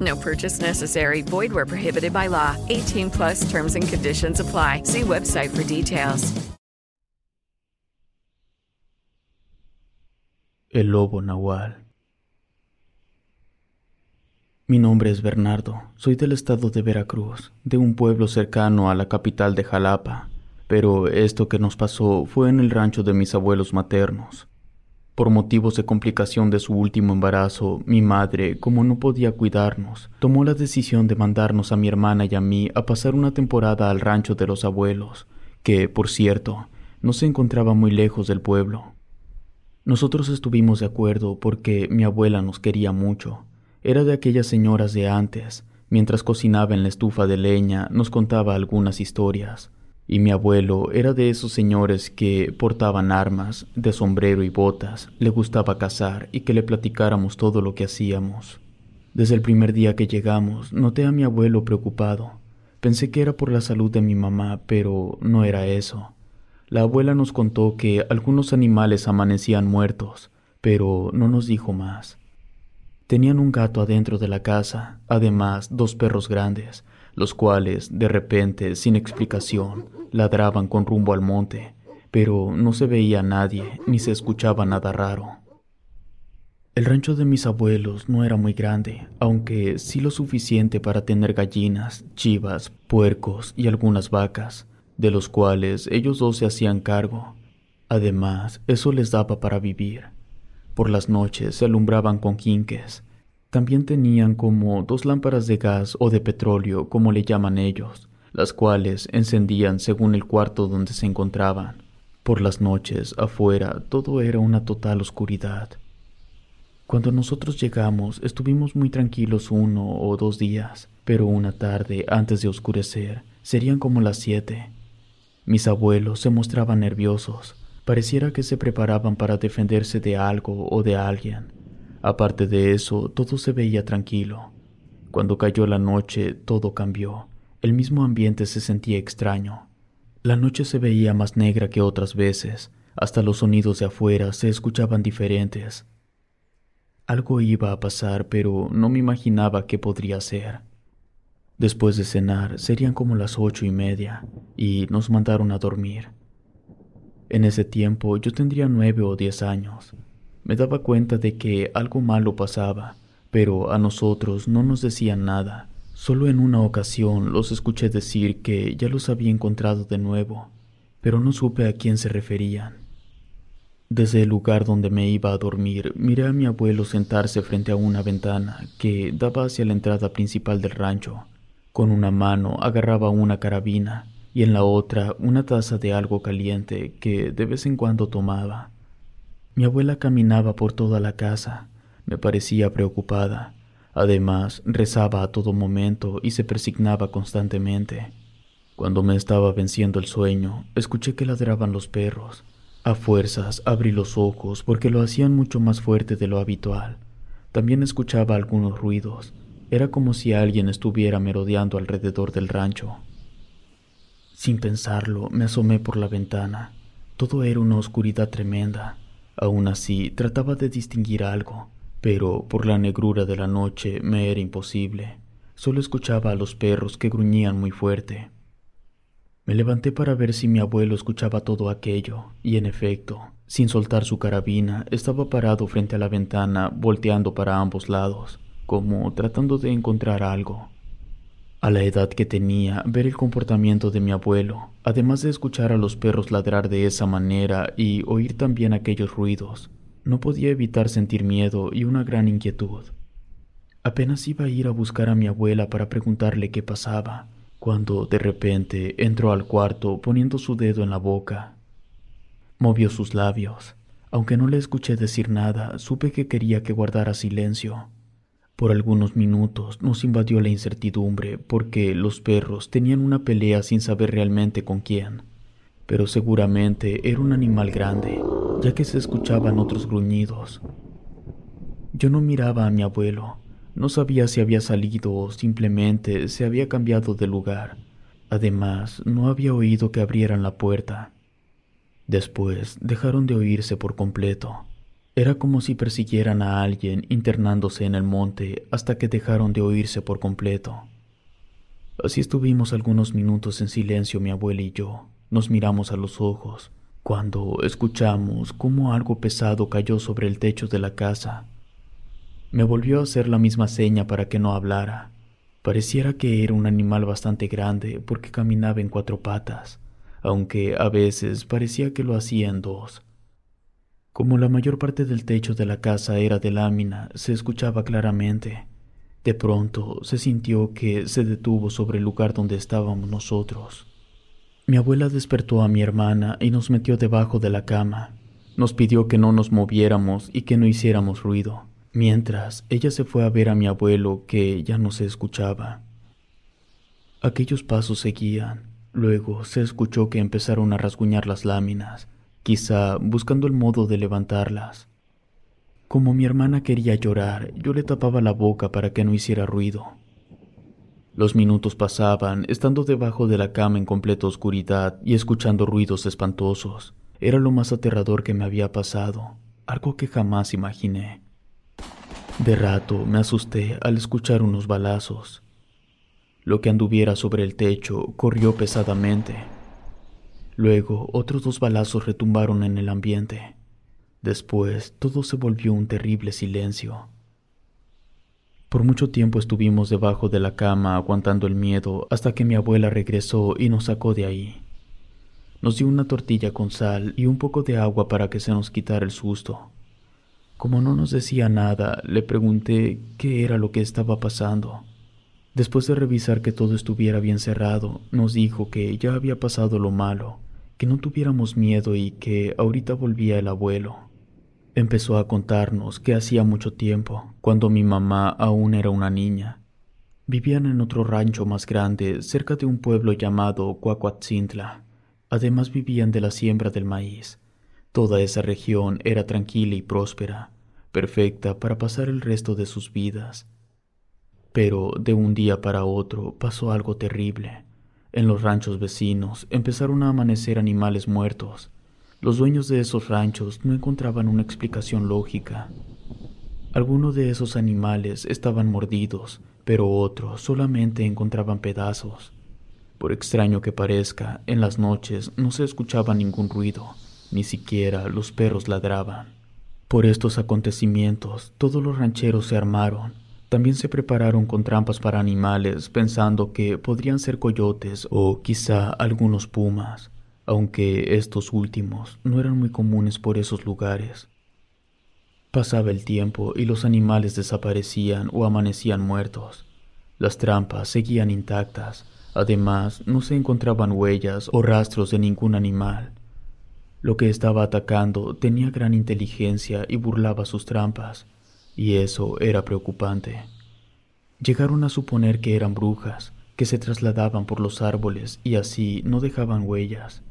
No purchase necessary. Void where prohibited by law. 18 plus terms and conditions apply. See website for details. El lobo nahual. Mi nombre es Bernardo. Soy del estado de Veracruz, de un pueblo cercano a la capital de Jalapa. Pero esto que nos pasó fue en el rancho de mis abuelos maternos. Por motivos de complicación de su último embarazo, mi madre, como no podía cuidarnos, tomó la decisión de mandarnos a mi hermana y a mí a pasar una temporada al rancho de los abuelos, que, por cierto, no se encontraba muy lejos del pueblo. Nosotros estuvimos de acuerdo porque mi abuela nos quería mucho. Era de aquellas señoras de antes. Mientras cocinaba en la estufa de leña, nos contaba algunas historias. Y mi abuelo era de esos señores que portaban armas, de sombrero y botas, le gustaba cazar y que le platicáramos todo lo que hacíamos. Desde el primer día que llegamos, noté a mi abuelo preocupado. Pensé que era por la salud de mi mamá, pero no era eso. La abuela nos contó que algunos animales amanecían muertos, pero no nos dijo más. Tenían un gato adentro de la casa, además dos perros grandes, los cuales, de repente, sin explicación, ladraban con rumbo al monte, pero no se veía a nadie ni se escuchaba nada raro. El rancho de mis abuelos no era muy grande, aunque sí lo suficiente para tener gallinas, chivas, puercos y algunas vacas de los cuales ellos dos se hacían cargo. Además, eso les daba para vivir. Por las noches se alumbraban con quinques. También tenían como dos lámparas de gas o de petróleo, como le llaman ellos, las cuales encendían según el cuarto donde se encontraban. Por las noches, afuera, todo era una total oscuridad. Cuando nosotros llegamos, estuvimos muy tranquilos uno o dos días, pero una tarde, antes de oscurecer, serían como las siete, mis abuelos se mostraban nerviosos, pareciera que se preparaban para defenderse de algo o de alguien. Aparte de eso, todo se veía tranquilo. Cuando cayó la noche, todo cambió. El mismo ambiente se sentía extraño. La noche se veía más negra que otras veces, hasta los sonidos de afuera se escuchaban diferentes. Algo iba a pasar, pero no me imaginaba qué podría ser. Después de cenar serían como las ocho y media y nos mandaron a dormir. En ese tiempo yo tendría nueve o diez años. Me daba cuenta de que algo malo pasaba, pero a nosotros no nos decían nada. Solo en una ocasión los escuché decir que ya los había encontrado de nuevo, pero no supe a quién se referían. Desde el lugar donde me iba a dormir, miré a mi abuelo sentarse frente a una ventana que daba hacia la entrada principal del rancho. Con una mano agarraba una carabina y en la otra una taza de algo caliente que de vez en cuando tomaba. Mi abuela caminaba por toda la casa. Me parecía preocupada. Además, rezaba a todo momento y se persignaba constantemente. Cuando me estaba venciendo el sueño, escuché que ladraban los perros. A fuerzas abrí los ojos porque lo hacían mucho más fuerte de lo habitual. También escuchaba algunos ruidos, era como si alguien estuviera merodeando alrededor del rancho. Sin pensarlo, me asomé por la ventana. Todo era una oscuridad tremenda. Aún así, trataba de distinguir algo, pero por la negrura de la noche me era imposible. Solo escuchaba a los perros que gruñían muy fuerte. Me levanté para ver si mi abuelo escuchaba todo aquello, y en efecto, sin soltar su carabina, estaba parado frente a la ventana, volteando para ambos lados como tratando de encontrar algo. A la edad que tenía, ver el comportamiento de mi abuelo, además de escuchar a los perros ladrar de esa manera y oír también aquellos ruidos, no podía evitar sentir miedo y una gran inquietud. Apenas iba a ir a buscar a mi abuela para preguntarle qué pasaba, cuando de repente entró al cuarto poniendo su dedo en la boca. Movió sus labios. Aunque no le escuché decir nada, supe que quería que guardara silencio. Por algunos minutos nos invadió la incertidumbre porque los perros tenían una pelea sin saber realmente con quién. Pero seguramente era un animal grande, ya que se escuchaban otros gruñidos. Yo no miraba a mi abuelo, no sabía si había salido o simplemente se había cambiado de lugar. Además, no había oído que abrieran la puerta. Después dejaron de oírse por completo. Era como si persiguieran a alguien internándose en el monte hasta que dejaron de oírse por completo. Así estuvimos algunos minutos en silencio mi abuela y yo. Nos miramos a los ojos cuando escuchamos cómo algo pesado cayó sobre el techo de la casa me volvió a hacer la misma seña para que no hablara. Pareciera que era un animal bastante grande porque caminaba en cuatro patas, aunque a veces parecía que lo hacía en dos. Como la mayor parte del techo de la casa era de lámina, se escuchaba claramente. De pronto se sintió que se detuvo sobre el lugar donde estábamos nosotros. Mi abuela despertó a mi hermana y nos metió debajo de la cama. Nos pidió que no nos moviéramos y que no hiciéramos ruido mientras ella se fue a ver a mi abuelo que ya no se escuchaba. Aquellos pasos seguían. Luego se escuchó que empezaron a rasguñar las láminas, quizá buscando el modo de levantarlas. Como mi hermana quería llorar, yo le tapaba la boca para que no hiciera ruido. Los minutos pasaban, estando debajo de la cama en completa oscuridad y escuchando ruidos espantosos. Era lo más aterrador que me había pasado, algo que jamás imaginé. De rato me asusté al escuchar unos balazos. Lo que anduviera sobre el techo corrió pesadamente. Luego otros dos balazos retumbaron en el ambiente. Después todo se volvió un terrible silencio. Por mucho tiempo estuvimos debajo de la cama aguantando el miedo hasta que mi abuela regresó y nos sacó de ahí. Nos dio una tortilla con sal y un poco de agua para que se nos quitara el susto. Como no nos decía nada, le pregunté qué era lo que estaba pasando. Después de revisar que todo estuviera bien cerrado, nos dijo que ya había pasado lo malo, que no tuviéramos miedo y que ahorita volvía el abuelo. Empezó a contarnos que hacía mucho tiempo, cuando mi mamá aún era una niña, vivían en otro rancho más grande cerca de un pueblo llamado Cuacuatzintla. Además vivían de la siembra del maíz. Toda esa región era tranquila y próspera, perfecta para pasar el resto de sus vidas. Pero de un día para otro pasó algo terrible. En los ranchos vecinos empezaron a amanecer animales muertos. Los dueños de esos ranchos no encontraban una explicación lógica. Algunos de esos animales estaban mordidos, pero otros solamente encontraban pedazos. Por extraño que parezca, en las noches no se escuchaba ningún ruido ni siquiera los perros ladraban. Por estos acontecimientos, todos los rancheros se armaron. También se prepararon con trampas para animales, pensando que podrían ser coyotes o quizá algunos pumas, aunque estos últimos no eran muy comunes por esos lugares. Pasaba el tiempo y los animales desaparecían o amanecían muertos. Las trampas seguían intactas. Además, no se encontraban huellas o rastros de ningún animal. Lo que estaba atacando tenía gran inteligencia y burlaba sus trampas, y eso era preocupante. Llegaron a suponer que eran brujas, que se trasladaban por los árboles y así no dejaban huellas.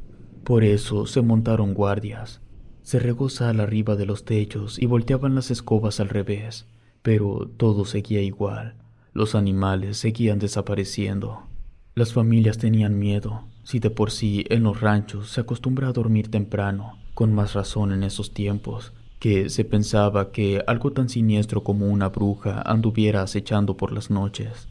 Por eso se montaron guardias. Se regó sal arriba de los techos y volteaban las escobas al revés, pero todo seguía igual. Los animales seguían desapareciendo. Las familias tenían miedo, si de por sí en los ranchos se acostumbra a dormir temprano, con más razón en esos tiempos, que se pensaba que algo tan siniestro como una bruja anduviera acechando por las noches.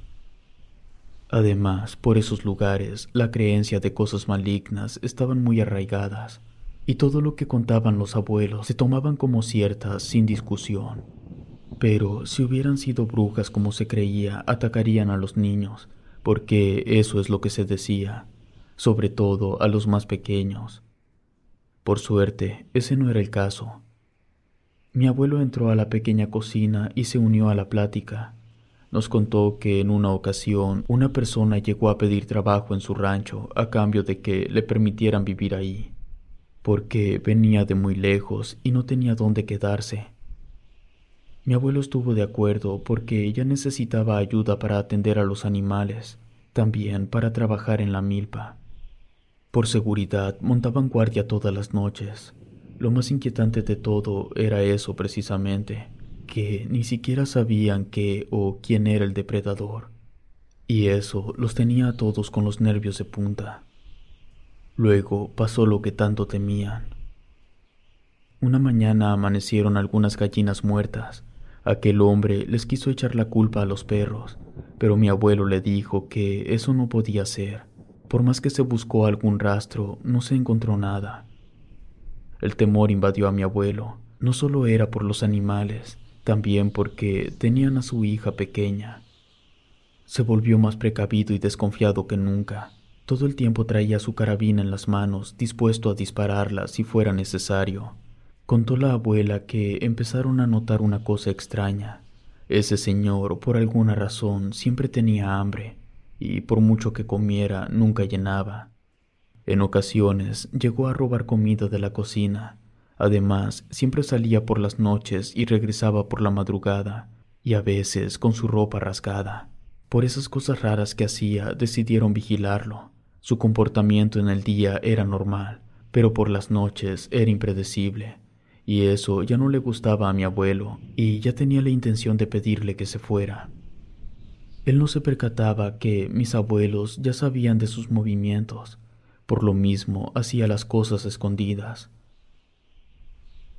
Además, por esos lugares, la creencia de cosas malignas estaban muy arraigadas, y todo lo que contaban los abuelos se tomaban como ciertas sin discusión. Pero si hubieran sido brujas como se creía, atacarían a los niños, porque eso es lo que se decía, sobre todo a los más pequeños. Por suerte, ese no era el caso. Mi abuelo entró a la pequeña cocina y se unió a la plática. Nos contó que en una ocasión una persona llegó a pedir trabajo en su rancho a cambio de que le permitieran vivir ahí, porque venía de muy lejos y no tenía dónde quedarse. Mi abuelo estuvo de acuerdo porque ella necesitaba ayuda para atender a los animales, también para trabajar en la milpa. Por seguridad montaban guardia todas las noches. Lo más inquietante de todo era eso precisamente, que ni siquiera sabían qué o quién era el depredador, y eso los tenía a todos con los nervios de punta. Luego pasó lo que tanto temían. Una mañana amanecieron algunas gallinas muertas. Aquel hombre les quiso echar la culpa a los perros, pero mi abuelo le dijo que eso no podía ser. Por más que se buscó algún rastro, no se encontró nada. El temor invadió a mi abuelo. No solo era por los animales, también porque tenían a su hija pequeña. Se volvió más precavido y desconfiado que nunca. Todo el tiempo traía su carabina en las manos, dispuesto a dispararla si fuera necesario. Contó la abuela que empezaron a notar una cosa extraña. Ese señor, por alguna razón, siempre tenía hambre, y por mucho que comiera, nunca llenaba. En ocasiones llegó a robar comida de la cocina, Además, siempre salía por las noches y regresaba por la madrugada, y a veces con su ropa rasgada. Por esas cosas raras que hacía, decidieron vigilarlo. Su comportamiento en el día era normal, pero por las noches era impredecible. Y eso ya no le gustaba a mi abuelo, y ya tenía la intención de pedirle que se fuera. Él no se percataba que mis abuelos ya sabían de sus movimientos, por lo mismo hacía las cosas escondidas.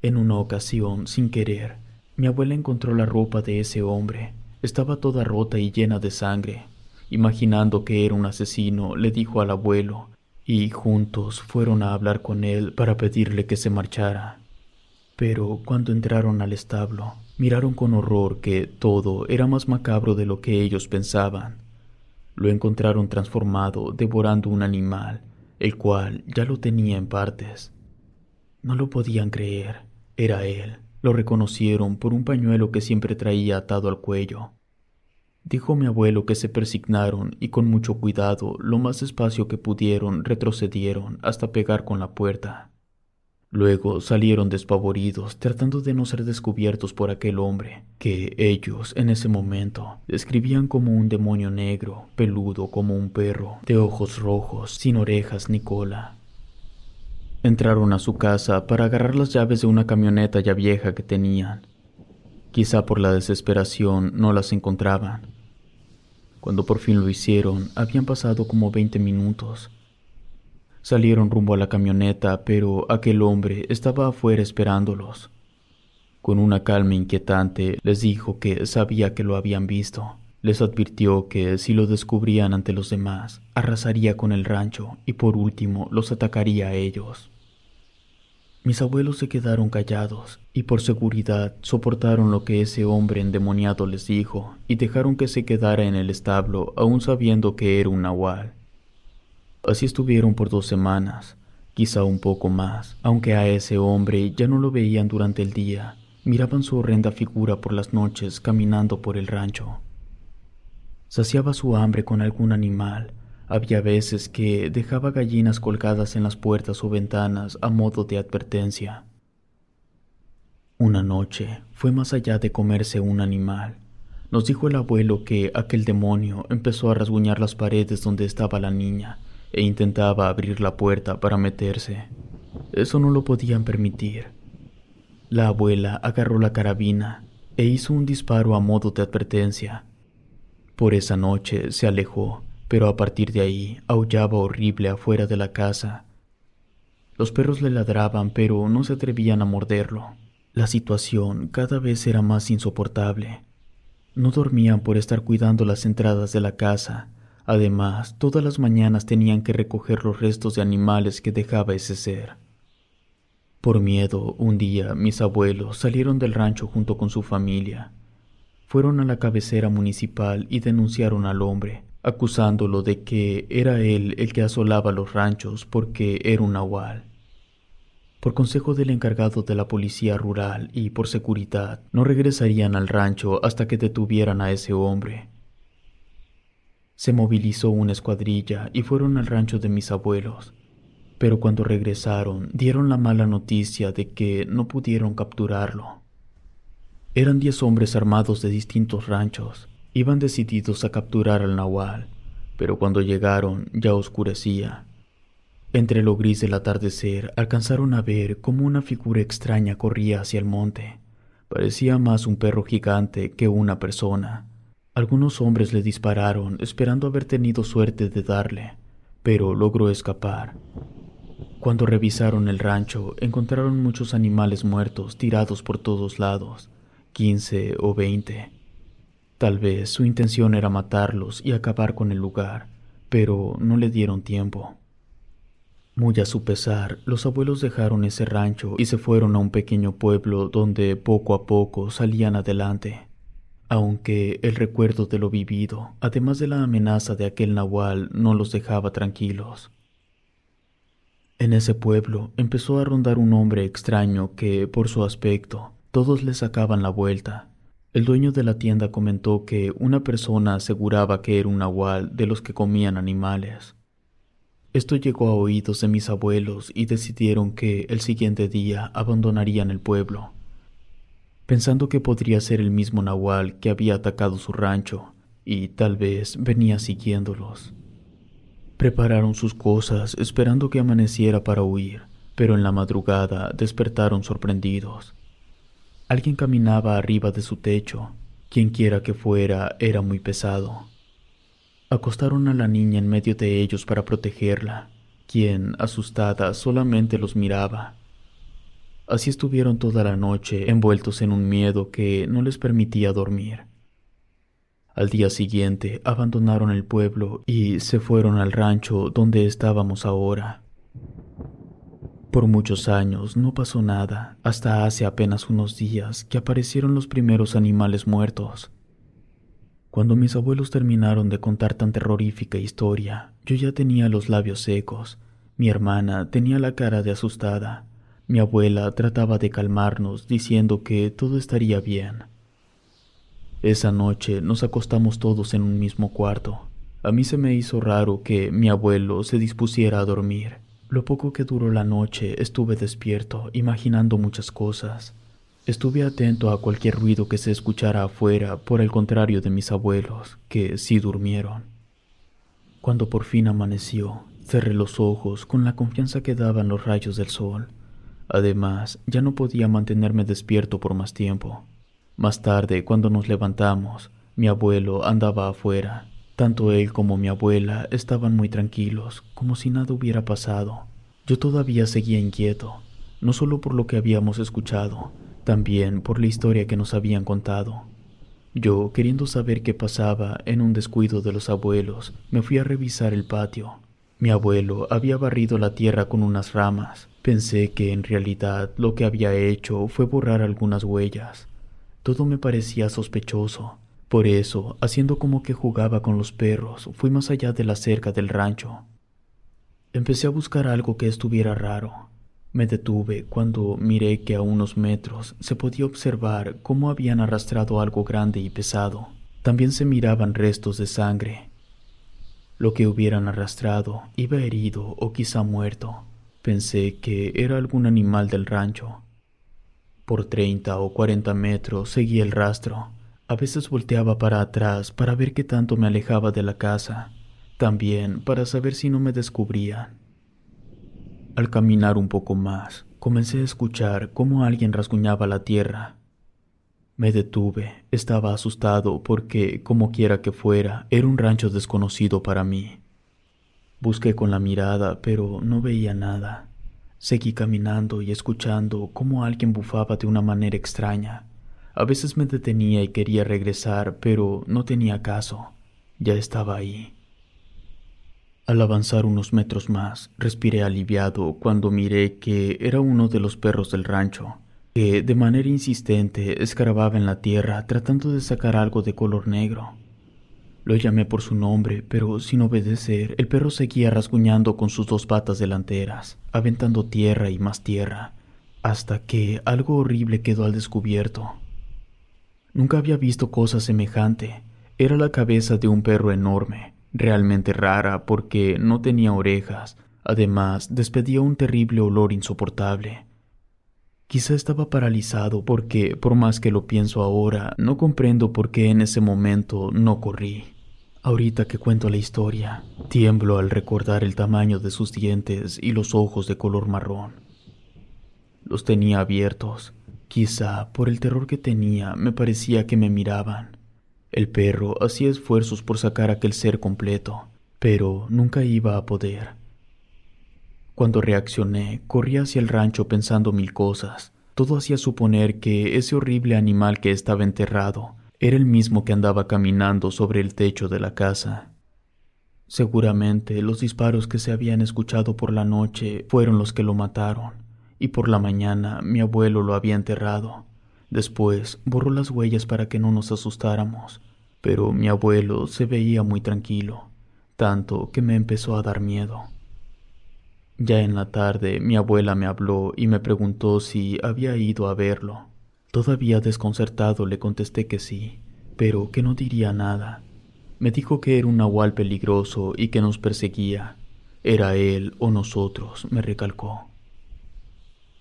En una ocasión, sin querer, mi abuela encontró la ropa de ese hombre. Estaba toda rota y llena de sangre. Imaginando que era un asesino, le dijo al abuelo, y juntos fueron a hablar con él para pedirle que se marchara. Pero cuando entraron al establo, miraron con horror que todo era más macabro de lo que ellos pensaban. Lo encontraron transformado, devorando un animal, el cual ya lo tenía en partes. No lo podían creer. Era él. Lo reconocieron por un pañuelo que siempre traía atado al cuello. Dijo mi abuelo que se persignaron y con mucho cuidado, lo más despacio que pudieron, retrocedieron hasta pegar con la puerta. Luego salieron despavoridos, tratando de no ser descubiertos por aquel hombre, que ellos, en ese momento, describían como un demonio negro, peludo como un perro, de ojos rojos, sin orejas ni cola, Entraron a su casa para agarrar las llaves de una camioneta ya vieja que tenían. Quizá por la desesperación no las encontraban. Cuando por fin lo hicieron, habían pasado como veinte minutos. Salieron rumbo a la camioneta, pero aquel hombre estaba afuera esperándolos. Con una calma inquietante les dijo que sabía que lo habían visto. Les advirtió que si lo descubrían ante los demás, arrasaría con el rancho y por último los atacaría a ellos. Mis abuelos se quedaron callados y por seguridad soportaron lo que ese hombre endemoniado les dijo y dejaron que se quedara en el establo aún sabiendo que era un nahual. Así estuvieron por dos semanas, quizá un poco más, aunque a ese hombre ya no lo veían durante el día, miraban su horrenda figura por las noches caminando por el rancho. Saciaba su hambre con algún animal, había veces que dejaba gallinas colgadas en las puertas o ventanas a modo de advertencia. Una noche fue más allá de comerse un animal. Nos dijo el abuelo que aquel demonio empezó a rasguñar las paredes donde estaba la niña e intentaba abrir la puerta para meterse. Eso no lo podían permitir. La abuela agarró la carabina e hizo un disparo a modo de advertencia. Por esa noche se alejó pero a partir de ahí aullaba horrible afuera de la casa. Los perros le ladraban, pero no se atrevían a morderlo. La situación cada vez era más insoportable. No dormían por estar cuidando las entradas de la casa. Además, todas las mañanas tenían que recoger los restos de animales que dejaba ese ser. Por miedo, un día mis abuelos salieron del rancho junto con su familia. Fueron a la cabecera municipal y denunciaron al hombre, acusándolo de que era él el que asolaba los ranchos porque era un nahual. Por consejo del encargado de la policía rural y por seguridad, no regresarían al rancho hasta que detuvieran a ese hombre. Se movilizó una escuadrilla y fueron al rancho de mis abuelos, pero cuando regresaron dieron la mala noticia de que no pudieron capturarlo. Eran diez hombres armados de distintos ranchos, iban decididos a capturar al nahual, pero cuando llegaron ya oscurecía. Entre lo gris del atardecer alcanzaron a ver cómo una figura extraña corría hacia el monte. Parecía más un perro gigante que una persona. Algunos hombres le dispararon esperando haber tenido suerte de darle, pero logró escapar. Cuando revisaron el rancho, encontraron muchos animales muertos tirados por todos lados, quince o veinte. Tal vez su intención era matarlos y acabar con el lugar, pero no le dieron tiempo. Muy a su pesar, los abuelos dejaron ese rancho y se fueron a un pequeño pueblo donde poco a poco salían adelante. Aunque el recuerdo de lo vivido, además de la amenaza de aquel nahual, no los dejaba tranquilos. En ese pueblo empezó a rondar un hombre extraño que, por su aspecto, todos le sacaban la vuelta. El dueño de la tienda comentó que una persona aseguraba que era un nahual de los que comían animales. Esto llegó a oídos de mis abuelos y decidieron que el siguiente día abandonarían el pueblo, pensando que podría ser el mismo nahual que había atacado su rancho y tal vez venía siguiéndolos. Prepararon sus cosas esperando que amaneciera para huir, pero en la madrugada despertaron sorprendidos. Alguien caminaba arriba de su techo. Quienquiera que fuera era muy pesado. Acostaron a la niña en medio de ellos para protegerla, quien, asustada, solamente los miraba. Así estuvieron toda la noche envueltos en un miedo que no les permitía dormir. Al día siguiente abandonaron el pueblo y se fueron al rancho donde estábamos ahora. Por muchos años no pasó nada, hasta hace apenas unos días que aparecieron los primeros animales muertos. Cuando mis abuelos terminaron de contar tan terrorífica historia, yo ya tenía los labios secos, mi hermana tenía la cara de asustada, mi abuela trataba de calmarnos diciendo que todo estaría bien. Esa noche nos acostamos todos en un mismo cuarto. A mí se me hizo raro que mi abuelo se dispusiera a dormir. Lo poco que duró la noche estuve despierto, imaginando muchas cosas. Estuve atento a cualquier ruido que se escuchara afuera, por el contrario de mis abuelos, que sí durmieron. Cuando por fin amaneció, cerré los ojos con la confianza que daban los rayos del sol. Además, ya no podía mantenerme despierto por más tiempo. Más tarde, cuando nos levantamos, mi abuelo andaba afuera. Tanto él como mi abuela estaban muy tranquilos, como si nada hubiera pasado. Yo todavía seguía inquieto, no solo por lo que habíamos escuchado, también por la historia que nos habían contado. Yo, queriendo saber qué pasaba en un descuido de los abuelos, me fui a revisar el patio. Mi abuelo había barrido la tierra con unas ramas. Pensé que en realidad lo que había hecho fue borrar algunas huellas. Todo me parecía sospechoso. Por eso, haciendo como que jugaba con los perros, fui más allá de la cerca del rancho. Empecé a buscar algo que estuviera raro. Me detuve cuando miré que a unos metros se podía observar cómo habían arrastrado algo grande y pesado. También se miraban restos de sangre. Lo que hubieran arrastrado iba herido o quizá muerto. Pensé que era algún animal del rancho. Por treinta o cuarenta metros seguí el rastro. A veces volteaba para atrás para ver qué tanto me alejaba de la casa, también para saber si no me descubrían. Al caminar un poco más, comencé a escuchar cómo alguien rasguñaba la tierra. Me detuve, estaba asustado porque, como quiera que fuera, era un rancho desconocido para mí. Busqué con la mirada, pero no veía nada. Seguí caminando y escuchando cómo alguien bufaba de una manera extraña. A veces me detenía y quería regresar, pero no tenía caso. Ya estaba ahí. Al avanzar unos metros más, respiré aliviado cuando miré que era uno de los perros del rancho, que de manera insistente escarbaba en la tierra tratando de sacar algo de color negro. Lo llamé por su nombre, pero sin obedecer, el perro seguía rasguñando con sus dos patas delanteras, aventando tierra y más tierra, hasta que algo horrible quedó al descubierto. Nunca había visto cosa semejante. Era la cabeza de un perro enorme, realmente rara porque no tenía orejas, además despedía un terrible olor insoportable. Quizá estaba paralizado porque, por más que lo pienso ahora, no comprendo por qué en ese momento no corrí. Ahorita que cuento la historia, tiemblo al recordar el tamaño de sus dientes y los ojos de color marrón. Los tenía abiertos. Quizá por el terror que tenía me parecía que me miraban. El perro hacía esfuerzos por sacar aquel ser completo, pero nunca iba a poder. Cuando reaccioné, corrí hacia el rancho pensando mil cosas. Todo hacía suponer que ese horrible animal que estaba enterrado era el mismo que andaba caminando sobre el techo de la casa. Seguramente los disparos que se habían escuchado por la noche fueron los que lo mataron, y por la mañana mi abuelo lo había enterrado. Después borró las huellas para que no nos asustáramos, pero mi abuelo se veía muy tranquilo, tanto que me empezó a dar miedo. Ya en la tarde mi abuela me habló y me preguntó si había ido a verlo. Todavía desconcertado le contesté que sí, pero que no diría nada. Me dijo que era un nahual peligroso y que nos perseguía. Era él o nosotros, me recalcó.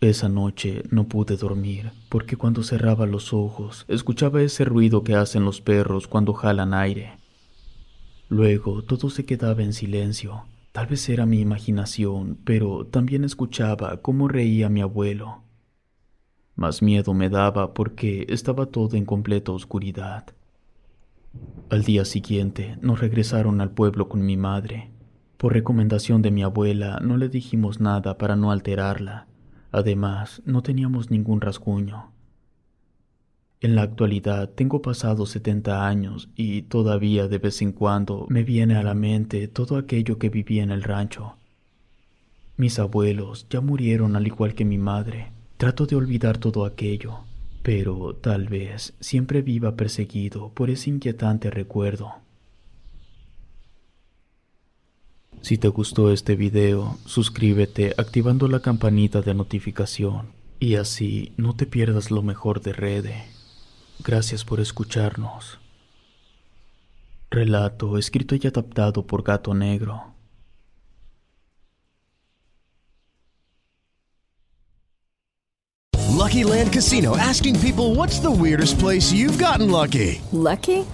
Esa noche no pude dormir, porque cuando cerraba los ojos escuchaba ese ruido que hacen los perros cuando jalan aire. Luego todo se quedaba en silencio. Tal vez era mi imaginación, pero también escuchaba cómo reía mi abuelo. Más miedo me daba porque estaba todo en completa oscuridad. Al día siguiente nos regresaron al pueblo con mi madre. Por recomendación de mi abuela no le dijimos nada para no alterarla. Además, no teníamos ningún rasguño. En la actualidad tengo pasados setenta años y todavía de vez en cuando me viene a la mente todo aquello que vivía en el rancho. Mis abuelos ya murieron al igual que mi madre, Trato de olvidar todo aquello, pero tal vez siempre viva perseguido por ese inquietante recuerdo. Si te gustó este video, suscríbete activando la campanita de notificación y así no te pierdas lo mejor de Rede. Gracias por escucharnos. Relato escrito y adaptado por Gato Negro. Lucky Land Casino asking people what's the weirdest place you've gotten lucky? Lucky?